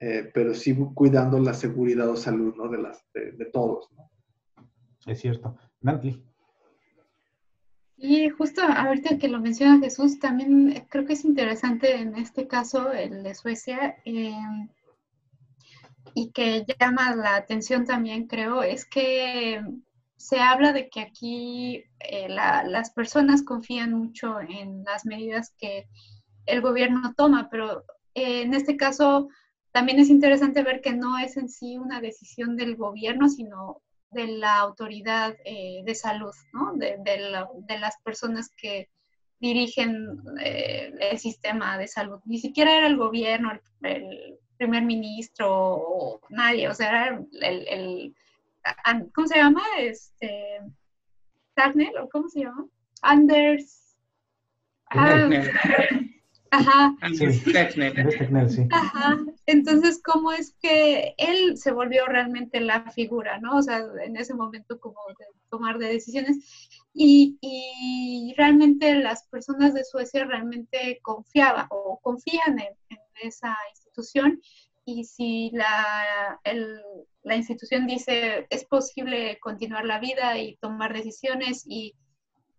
eh, pero sí cuidando la seguridad o salud ¿no? de, las, de, todos. ¿no? Es cierto. Nantli. Y justo ahorita que lo menciona Jesús, también creo que es interesante en este caso, el de Suecia, eh, y que llama la atención también, creo, es que se habla de que aquí eh, las personas confían mucho en las medidas que el gobierno toma, pero eh, en este caso también es interesante ver que no es en sí una decisión del gobierno, sino de la autoridad eh, de salud, ¿no? de, las personas que dirigen el sistema de salud. Ni siquiera era el gobierno, el, primer ministro o nadie, o sea, era el ¿cómo se llama? Este, Tagner, ¿o cómo se llama? Anders. Ah, ajá. Anders sí. Ajá. Entonces, ¿cómo es que él se volvió realmente la figura, ¿no? O sea, en ese momento como de tomar de decisiones. Y, y realmente las personas de Suecia realmente confiaban o confían en, en esa institución y si la, la institución dice es posible continuar la vida y tomar decisiones y,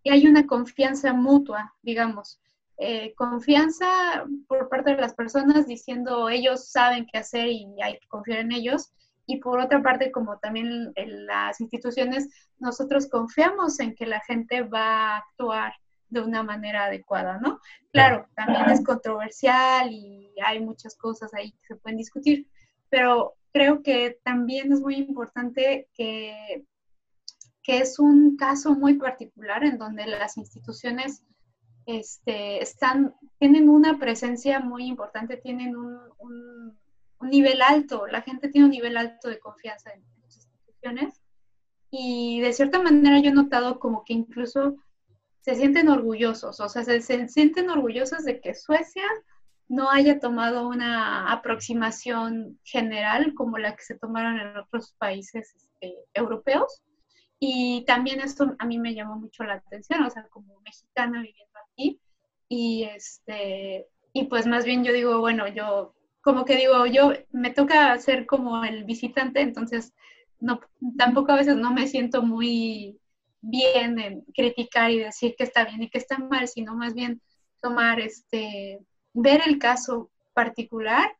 hay una confianza mutua, digamos. Eh, confianza por parte de las personas diciendo ellos saben qué hacer y hay que confiar en ellos. Y por otra parte, como también en las instituciones, nosotros confiamos en que la gente va a actuar de una manera adecuada, ¿no? Claro, también es controversial y hay muchas cosas ahí que se pueden discutir, pero creo que también es muy importante que, que es un caso muy particular en donde las instituciones este, están, tienen una presencia muy importante, tienen un, un, nivel alto, la gente tiene un nivel alto de confianza en las instituciones. Y de cierta manera yo he notado como que incluso se sienten orgullosos, o sea, se, sienten orgullosos de que Suecia no haya tomado una aproximación general como la que se tomaron en otros países este, europeos. Y también esto a mí me llamó mucho la atención, o sea, como mexicana viviendo aquí. Y, este, y pues más bien yo digo, bueno, yo como que digo, yo me toca ser como el visitante, entonces no, tampoco a veces no me siento muy bien en criticar y decir que está bien y que está mal, sino más bien tomar este, ver el caso particular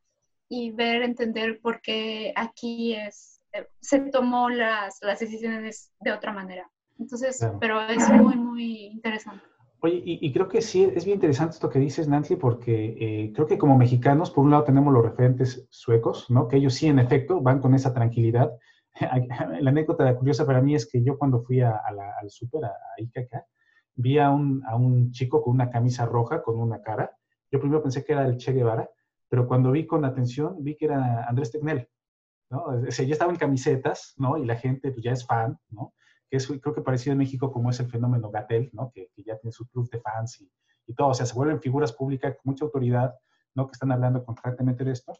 y ver, entender por qué aquí es, se tomó las, las decisiones de otra manera. Entonces, pero es muy, muy interesante. Oye, y, creo que sí, es bien interesante esto que dices, Nancy, porque eh, creo que como mexicanos, por un lado tenemos los referentes suecos, ¿no? Que ellos sí, en efecto, van con esa tranquilidad la anécdota curiosa para mí es que yo cuando fui a, al súper, a, a vi a un, a un chico con una camisa roja, con una cara. Yo primero pensé que era el Che Guevara, pero cuando vi con atención, vi que era Andrés Tecnel. ¿no? O sea, ya estaba en camisetas, ¿no? Y la gente pues, ya es fan, ¿no? Que es, creo que parecido en México como es el fenómeno Gatel, ¿no? Que, ya tiene su club de fans y, y, todo. O sea, se vuelven figuras públicas con mucha autoridad, ¿no? Que están hablando constantemente de esto.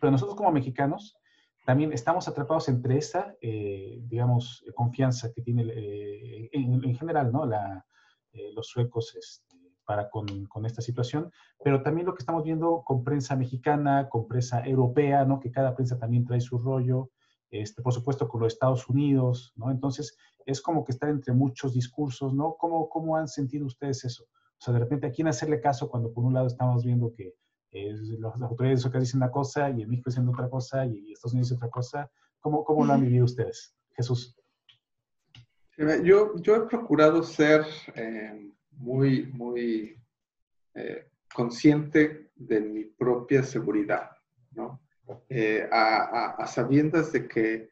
Pero nosotros como mexicanos, también estamos atrapados entre esa, eh, digamos, confianza que tiene eh, en, general, ¿no? La, eh, los suecos este, para con, con, esta situación, pero también lo que estamos viendo con prensa mexicana, con prensa europea, ¿no? Que cada prensa también trae su rollo, este, por supuesto con los Estados Unidos, ¿no? Entonces, es como que estar entre muchos discursos, ¿no? ¿Cómo, cómo han sentido ustedes eso? O sea, de repente, ¿a quién hacerle caso cuando por un lado estamos viendo que las autoridades de dicen una cosa y en México dicen otra cosa y Estados Unidos otra cosa. ¿Cómo, cómo lo han vivido ustedes? Jesús. Yo, yo he procurado ser eh, muy, muy eh, consciente de mi propia seguridad, ¿no? Eh, a, a, sabiendas de que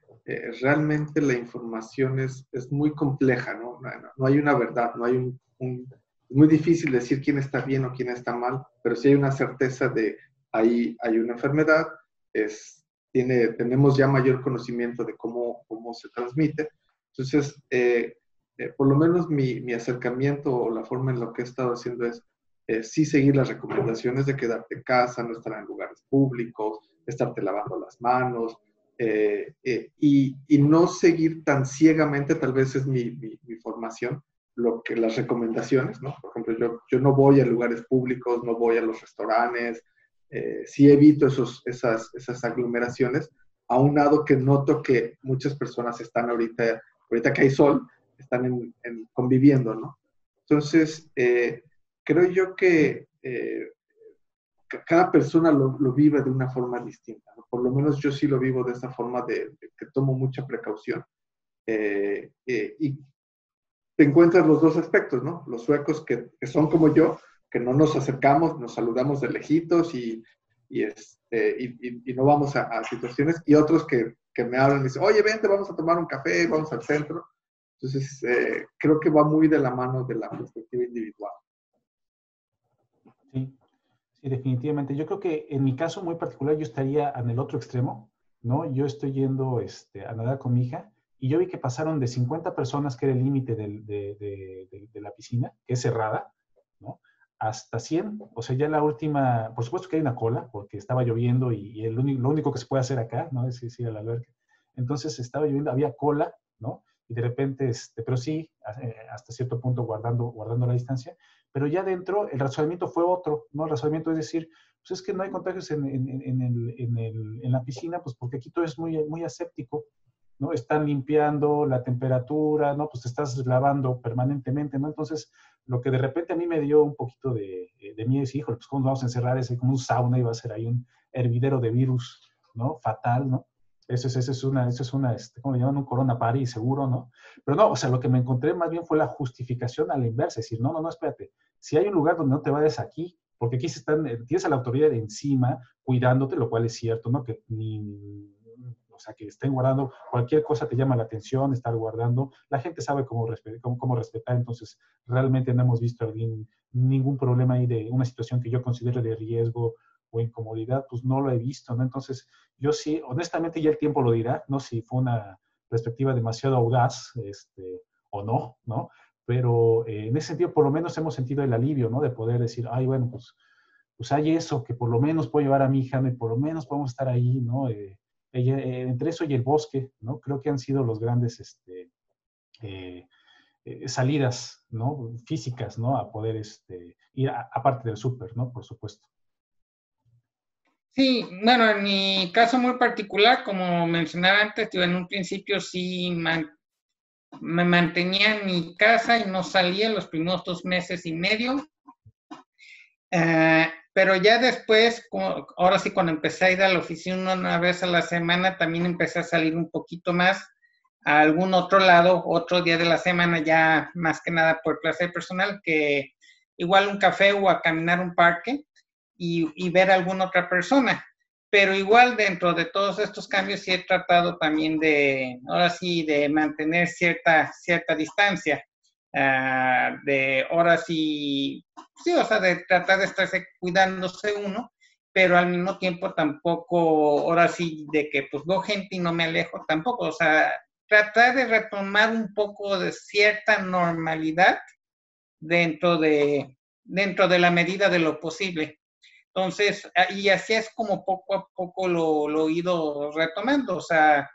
realmente la información es, es muy compleja, ¿no? ¿no? No, hay una verdad, no hay un, un es muy difícil decir quién está bien o quién está mal, pero sí hay una certeza de ahí hay una enfermedad, es, tiene, tenemos ya mayor conocimiento de cómo, cómo se transmite. Entonces, eh, eh, por lo menos mi, mi, acercamiento o la forma en la que he estado haciendo es eh, sí seguir las recomendaciones de quedarte en casa, no estar en lugares públicos, estarte lavando las manos y, y, no seguir tan ciegamente, tal vez es mi, mi, mi formación, lo que las recomendaciones, ¿no? Por ejemplo, yo, yo no voy a lugares públicos, no voy a los restaurantes, eh, sí evito esos, esas, esas aglomeraciones, aunado que noto que muchas personas están ahorita, ahorita que hay sol, están conviviendo, ¿no? Entonces, eh, creo yo que eh, cada persona lo, vive de una forma distinta. Por lo menos yo sí lo vivo de esa forma de, que tomo mucha precaución. Eh, y te encuentras los dos aspectos, ¿no? Los suecos que, son como yo, que no nos acercamos, nos saludamos de lejitos y, este, no vamos a, situaciones, y otros que, que, me hablan y dicen, oye, vente, vamos a tomar un café, vamos al centro. Entonces, eh, creo que va muy de la mano de la perspectiva individual. Sí, sí, definitivamente. Yo creo que en mi caso muy particular yo estaría en el otro extremo, ¿no? Yo estoy yendo este, a nadar con mi hija y yo vi que pasaron de 50 personas, que era el límite de, de, de, la piscina, que es cerrada, ¿no? hasta 100. O sea, ya la última, por supuesto que hay una cola, porque estaba lloviendo y, el único, lo único que se puede hacer acá, ¿no? Es ir a la alberca. Entonces estaba lloviendo, había cola, ¿no? Y de repente, este, pero sí, eh, hasta cierto punto guardando, guardando la distancia. Pero ya dentro, el razonamiento fue otro, ¿no? El razonamiento es decir, pues es que no hay contagios en, en, en, en, la piscina, pues porque aquí todo es muy, muy aséptico, ¿no? Están limpiando la temperatura, ¿no? Pues te estás lavando permanentemente, ¿no? Entonces, lo que de repente a mí me dio un poquito de, de miedo es, híjole, pues cómo vamos a encerrar ese como un sauna va a ser ahí un hervidero de virus, ¿no? Fatal, ¿no? Eso es, eso es una, eso es una, este, ¿cómo le llaman? Un corona party, seguro, ¿no? Pero no, o sea, lo que me encontré más bien fue la justificación a la inversa, decir, no, no, no, espérate, si hay un lugar donde no te vayas aquí, porque aquí se están, eh, tienes a la autoridad de encima cuidándote, lo cual es cierto, ¿no? Que ni, o sea, que estén guardando, cualquier cosa te llama la atención, estar guardando, la gente sabe cómo, cómo, cómo respetar, entonces realmente no hemos visto ningún problema ahí de una situación que yo considero de riesgo o incomodidad, pues no lo he visto, ¿no? Entonces, yo sí, honestamente ya el tiempo lo dirá, ¿no? Si fue una perspectiva demasiado audaz, este, o no, ¿no? Pero eh, en ese sentido, por lo menos hemos sentido el alivio, ¿no? De poder decir, ay, bueno, pues, pues hay eso, que por lo menos puedo llevar a mi hija, ¿no? Y por lo menos podemos estar ahí, ¿no? Eh, eh, entre eso y el bosque, ¿no? Creo que han sido los grandes este, salidas, ¿no? Físicas, ¿no? A poder este, ir aparte del súper, ¿no? Por supuesto. Sí, bueno, en mi caso muy particular, como mencionaba antes, en un principio sí me mantenía en mi casa y no salía los primeros dos meses y medio. Pero ya después, ahora sí, cuando empecé a ir a la oficina una vez a la semana, también empecé a salir un poquito más a algún otro lado, otro día de la semana, ya más que nada por placer personal, que igual un café o a caminar un parque y, ver a alguna otra persona. Pero igual dentro de todos estos cambios sí he tratado también de, ahora sí, de mantener cierta, cierta distancia. Ah, de horas y, sí, o sea, de tratar de estarse cuidándose uno, pero al mismo tiempo tampoco, ahora sí, de que pues veo gente y no me alejo tampoco, o sea, tratar de retomar un poco de cierta normalidad dentro de, dentro de la medida de lo posible. Entonces, ah, y así es como poco a poco lo, he ido retomando, o sea,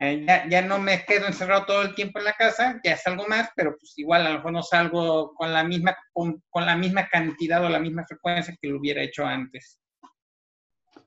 eh, ya, no me quedo encerrado todo el tiempo en la casa, ya salgo más, pero pues igual a lo mejor no salgo con la misma, con, la misma cantidad o la misma frecuencia que lo hubiera hecho antes.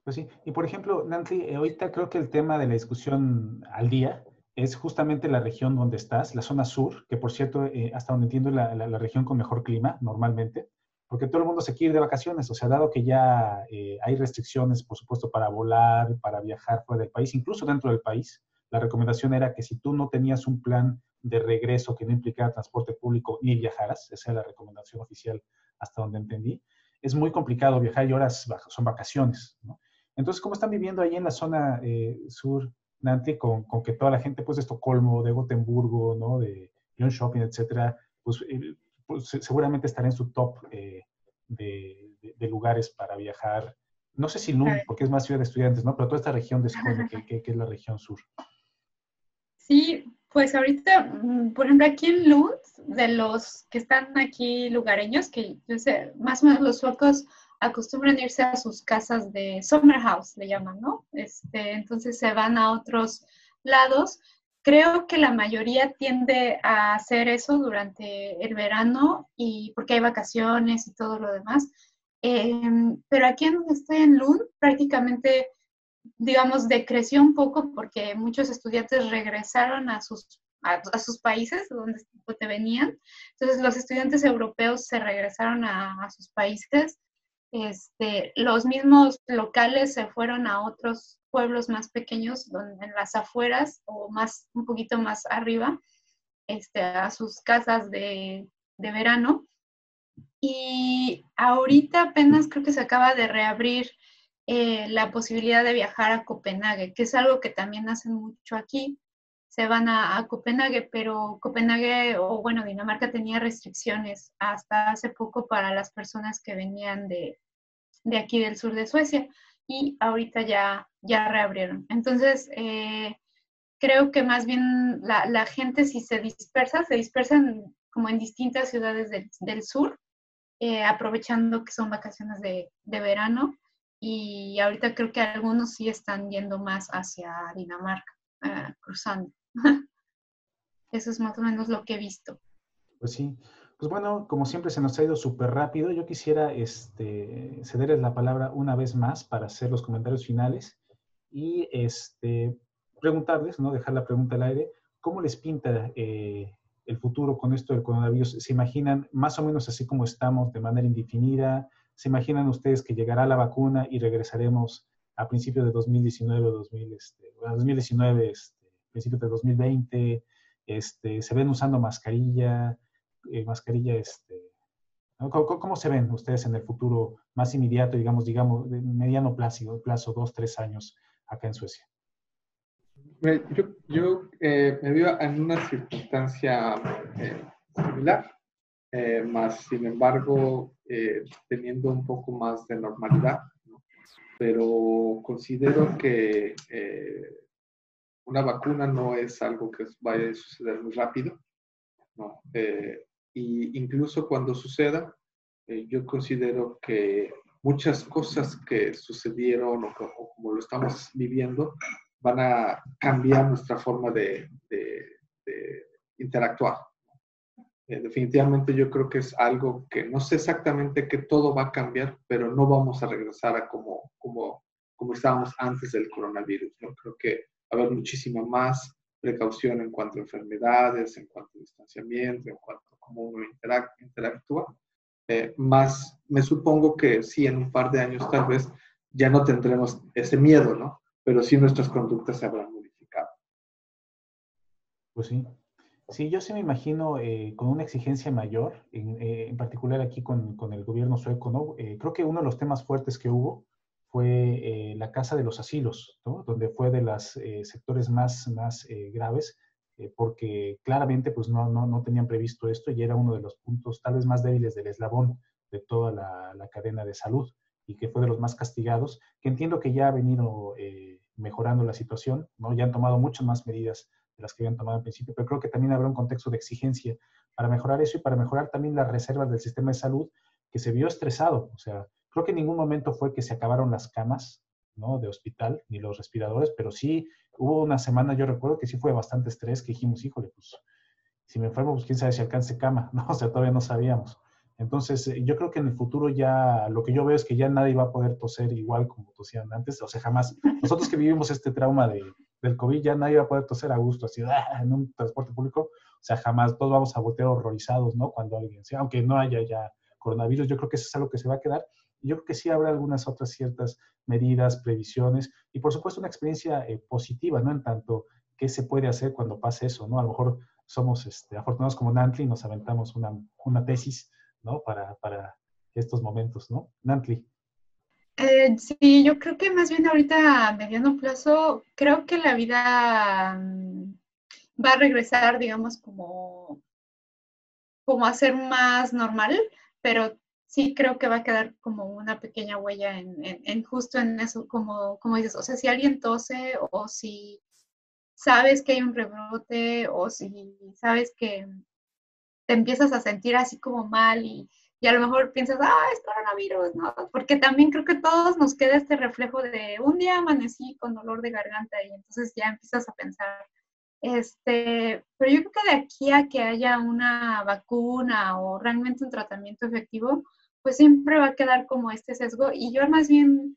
Pues sí, y por ejemplo, Nancy, eh, ahorita creo que el tema de la discusión al día es justamente la región donde estás, la zona sur, que por cierto, eh, hasta donde entiendo, la, la, región con mejor clima normalmente, porque todo el mundo se quiere ir de vacaciones, o sea, dado que ya hay restricciones, por supuesto, para volar, para viajar fuera del país, incluso dentro del país, la recomendación era que si tú no tenías un plan de regreso que no implicara transporte público ni viajaras, esa es la recomendación oficial hasta donde entendí, es muy complicado viajar y horas son vacaciones. ¿no? Entonces, ¿cómo están viviendo ahí en la zona eh, sur, Nanti, con, con, que toda la gente pues, de Estocolmo, de Gotemburgo, ¿no? de John Shopping, etcétera, pues, eh, pues seguramente estará en su top eh, de, de, lugares para viajar. No sé si Lund, porque es más ciudad de estudiantes, ¿no? Pero toda esta región de que, que es la región sur. Sí, pues ahorita, mm, por ejemplo, aquí en Lund, de los que están aquí lugareños, que yo sé, más o menos los suecos acostumbran irse a sus casas de summer house, le llaman, ¿no? Este, entonces se van a otros lados. Creo que la mayoría tiende a hacer eso durante el verano y porque hay vacaciones y todo lo demás. Em, pero aquí en donde estoy en Lund, prácticamente digamos, decreció un poco porque muchos estudiantes regresaron a sus, a, sus países donde te venían. Entonces los estudiantes europeos se regresaron a, sus países. Este, los mismos locales se fueron a otros pueblos más pequeños, en las afueras o más, un poquito más arriba, este, a sus casas de, de verano. Y ahorita apenas creo que se acaba de reabrir eh, la posibilidad de viajar a Copenhague, que es algo que también hacen mucho aquí. Se van a, Copenhague, pero Copenhague o bueno, Dinamarca tenía restricciones hasta hace poco para las personas que venían de, de aquí del sur de Suecia y ahorita ya, ya reabrieron. Entonces, eh, creo que más bien la, la, gente si se dispersa, se dispersan como en distintas ciudades del, del sur, eh, aprovechando que son vacaciones de, de verano y ahorita creo que algunos sí están yendo más hacia Dinamarca, uh, cruzando. Eso es más o menos lo que he visto. Pues sí. Pues bueno, como siempre se nos ha ido súper rápido. Yo quisiera este, cederles la palabra una vez más para hacer los comentarios finales y este, preguntarles, ¿no? dejar la pregunta al aire, ¿cómo les pinta eh, el futuro con esto del coronavirus? ¿Se imaginan más o menos así como estamos de manera indefinida? ¿Se imaginan ustedes que llegará la vacuna y regresaremos a principios de 2019 o 2019, este, principios de 2020? Este, ¿Se ven usando mascarilla? Eh, mascarilla, este, ¿Cómo, se ven ustedes en el futuro más inmediato, digamos, digamos, de mediano plazo, plazo dos, tres años acá en Suecia? Yo, yo eh, me veo en una circunstancia eh, similar. Eh, más sin embargo eh, teniendo un poco más de normalidad, pero considero que eh, una vacuna no es algo que vaya a suceder muy rápido, ¿no? Incluso cuando suceda, yo considero que muchas cosas que sucedieron o, como lo estamos viviendo van a cambiar nuestra forma de, de interactuar. Eh, definitivamente yo creo que es algo que no sé exactamente que todo va a cambiar, pero no vamos a regresar a como, como, como estábamos antes del coronavirus. Creo que va a haber muchísima más precaución en cuanto a enfermedades, en cuanto a distanciamiento, en cuanto a cómo uno interactúa. Eh, más me supongo que sí, en un par de años tal vez ya no tendremos ese miedo, ¿no? Pero sí nuestras conductas se habrán modificado. Pues sí, Sí, yo sí me imagino eh, con una exigencia mayor, en, eh, particular aquí con, con, el gobierno sueco, ¿no? Eh, creo que uno de los temas fuertes que hubo fue la casa de los asilos, ¿no? Donde fue de los sectores más, más graves, porque claramente pues no, no, no, tenían previsto esto y era uno de los puntos tal vez más débiles del eslabón de toda la, la cadena de salud y que fue de los más castigados, que entiendo que ya ha venido mejorando la situación, ¿no? Ya han tomado muchas más medidas de las que habían tomado al principio, pero creo que también habrá un contexto de exigencia para mejorar eso y para mejorar también las reservas del sistema de salud que se vio estresado. O sea, creo que en ningún momento fue que se acabaron las camas ¿no? de hospital ni los respiradores, pero sí hubo una semana, yo recuerdo que sí fue bastante estrés, que dijimos, híjole, pues si me enfermo, pues quién sabe si alcance cama, ¿no? O sea, todavía no sabíamos. Entonces, eh, yo creo que en el futuro ya, lo que yo veo es que ya nadie va a poder toser igual como tosían antes, o sea, jamás. Nosotros que vivimos este trauma de, del COVID ya nadie va a poder toser a gusto, así, ah, en un transporte público, o sea, jamás todos vamos a voltear horrorizados, ¿no? Cuando alguien, sea, aunque no haya ya coronavirus, yo creo que eso es algo que se va a quedar. Yo creo que sí habrá algunas otras ciertas medidas, previsiones y por supuesto una experiencia eh, positiva, ¿no? En tanto, ¿qué se puede hacer cuando pase eso, ¿no? A lo mejor somos este, afortunados como Nantli y nos aventamos una, una tesis, ¿no? Para, para estos momentos, ¿no? Nantli. Eh, sí, yo creo que más bien ahorita a mediano plazo, creo que la vida mm, va a regresar, digamos, como, como a ser más normal, pero sí creo que va a quedar como una pequeña huella en, en, justo en eso, como, como dices, o sea, si alguien tose o si sabes que hay un rebrote o si sabes que te empiezas a sentir así como mal y y a lo mejor piensas, ah, es coronavirus, ¿no? Porque también creo que todos nos queda este reflejo de un día amanecí con dolor de garganta y entonces ya empiezas a pensar, este, pero yo creo que de aquí a que haya una vacuna o realmente un tratamiento efectivo, pues siempre va a quedar como este sesgo y yo más bien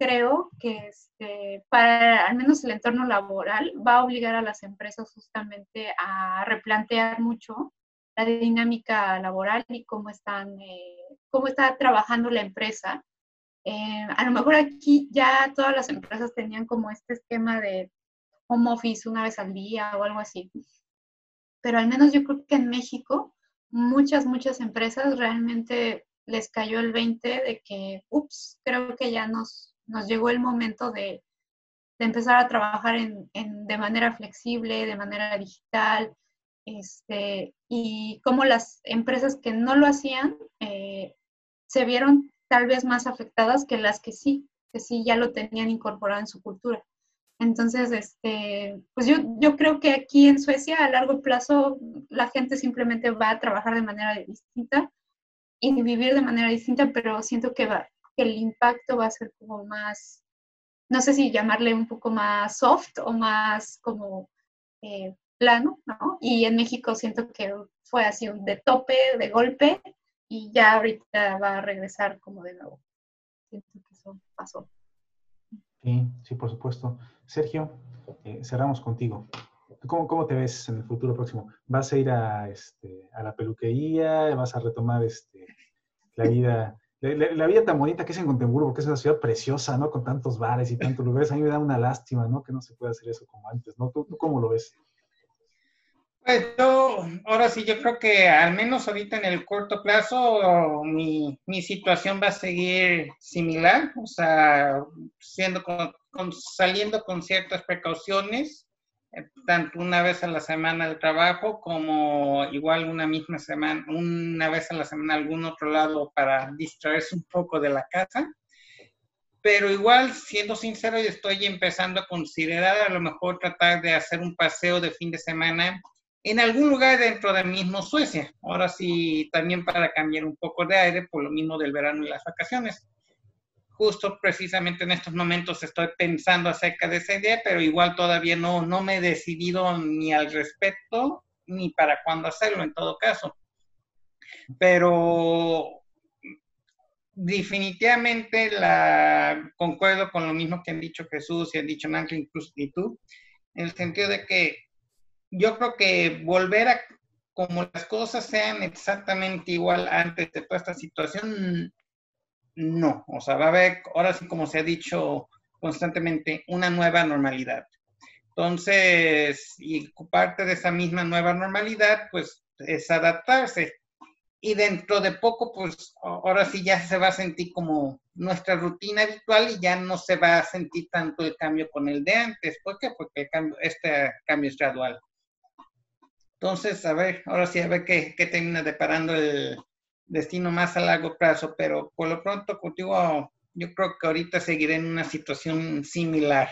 creo que este, para al menos el entorno laboral va a obligar a las empresas justamente a replantear mucho la dinámica laboral y cómo están, eh, cómo está trabajando la empresa. Eh, a lo mejor aquí ya todas las empresas tenían como este esquema de home office una vez al día o algo así. Pero al menos yo creo que en México muchas, muchas empresas realmente les cayó el 20 de que, ups, creo que ya nos, nos llegó el momento de, de empezar a trabajar en, en, de manera flexible, de manera digital, este, y cómo las empresas que no lo hacían eh, se vieron tal vez más afectadas que las que sí, que sí ya lo tenían incorporado en su cultura. Entonces, este, pues yo, yo creo que aquí en Suecia a largo plazo la gente simplemente va a trabajar de manera distinta y vivir de manera distinta, pero siento que, va, que el impacto va a ser como más, no sé si llamarle un poco más soft o más como eh, plano, ¿no? Y en México siento que fue así de tope, de golpe, y ya ahorita va a regresar como de nuevo. Siento que eso pasó. Sí, sí, por supuesto. Sergio, eh, cerramos contigo. ¿Cómo, ¿Cómo, te ves en el futuro próximo? ¿Vas a ir a, este, la peluquería? ¿Vas a retomar este, la vida la, vida tan bonita que es en Gotemburgo, que es una ciudad preciosa, ¿no? Con tantos bares y tantos lugares. A mí me da una lástima, ¿no? Que no se pueda hacer eso como antes, ¿no? ¿Tú, cómo lo ves? Pues yo, ahora sí, yo creo que al menos ahorita en el corto plazo mi, situación va a seguir similar, o sea, siendo con, saliendo con ciertas precauciones, tanto una vez a la semana de trabajo como igual una misma semana, una vez a la semana algún otro lado para distraerse un poco de la casa. Pero igual, siendo sincero, estoy empezando a considerar a lo mejor tratar de hacer un paseo de fin de semana en algún lugar dentro de mismo Suecia. Ahora sí, también para cambiar un poco de aire por lo mismo del verano y las vacaciones. Justo precisamente en estos momentos estoy pensando acerca de esa idea, pero igual todavía no, no me he decidido ni al respecto ni para cuándo hacerlo en todo caso. Pero definitivamente la, concuerdo con lo mismo que han dicho Jesús y han dicho Nancy incluso y tú, en el sentido de que yo creo que volver a como las cosas sean exactamente igual antes de toda esta situación, no. O sea, va a haber, ahora sí como se ha dicho constantemente, una nueva normalidad. Entonces, y parte de esa misma nueva normalidad, pues es adaptarse. Y dentro de poco, pues ahora sí ya se va a sentir como nuestra rutina habitual y ya no se va a sentir tanto el cambio con el de antes. ¿Por qué? Porque este cambio es gradual. Entonces, a ver, ahora sí, a ver qué, qué termina deparando el destino más a largo plazo, pero por lo pronto contigo, yo creo que ahorita seguiré en una situación similar.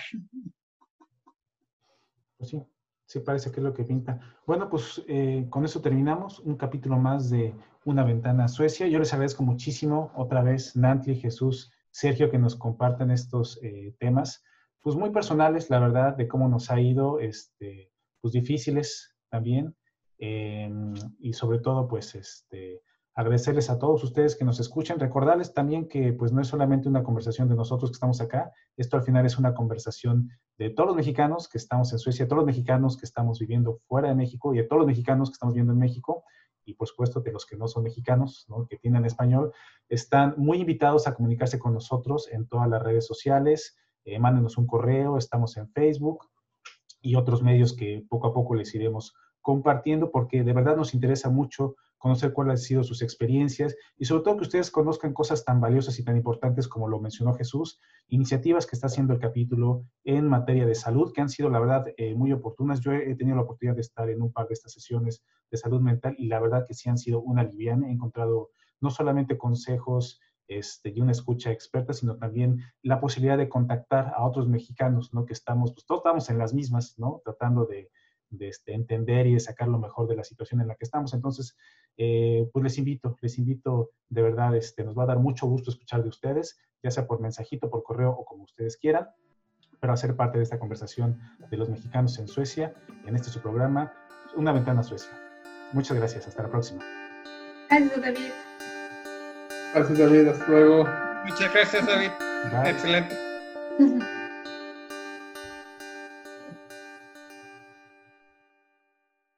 Pues sí, sí parece que es lo que pinta. Bueno, pues eh, con eso terminamos un capítulo más de Una Ventana a Suecia. Yo les agradezco muchísimo otra vez, Nanti, Jesús, Sergio, que nos compartan estos eh, temas, pues muy personales, la verdad, de cómo nos ha ido, este, pues difíciles también, Em, y sobre todo, pues, este, agradecerles a todos ustedes que nos escuchan, recordarles también que pues no es solamente una conversación de nosotros que estamos acá, esto al final es una conversación de todos los mexicanos que estamos en Suecia, de todos los mexicanos que estamos viviendo fuera de México y de todos los mexicanos que estamos viviendo en México. Y por supuesto de los que no son mexicanos, ¿no? que tienen español, están muy invitados a comunicarse con nosotros en todas las redes sociales, eh, mándenos un correo, estamos en Facebook y otros medios que poco a poco les iremos compartiendo porque de verdad nos interesa mucho conocer cuáles han sido sus experiencias y sobre todo que ustedes conozcan cosas tan valiosas y tan importantes como lo mencionó Jesús, iniciativas que está haciendo el capítulo en materia de salud que han sido la verdad eh, muy oportunas. Yo he tenido la oportunidad de estar en un par de estas sesiones de salud mental y la verdad que sí han sido una liviana. He encontrado no solamente consejos este, y una escucha experta, sino también la posibilidad de contactar a otros mexicanos, ¿no? Que estamos, pues todos estamos en las mismas, ¿no? Tratando de, de este, entender y de sacar lo mejor de la situación en la que estamos. Entonces, eh, pues les invito, les invito de verdad, este, nos va a dar mucho gusto escuchar de ustedes, ya sea por mensajito, por correo o como ustedes quieran, pero hacer parte de esta conversación de los mexicanos en Suecia, en este su programa, Una Ventana a Suecia. Muchas gracias, hasta la próxima. Gracias, David. Gracias, David, hasta luego. Muchas gracias, David. Excelente.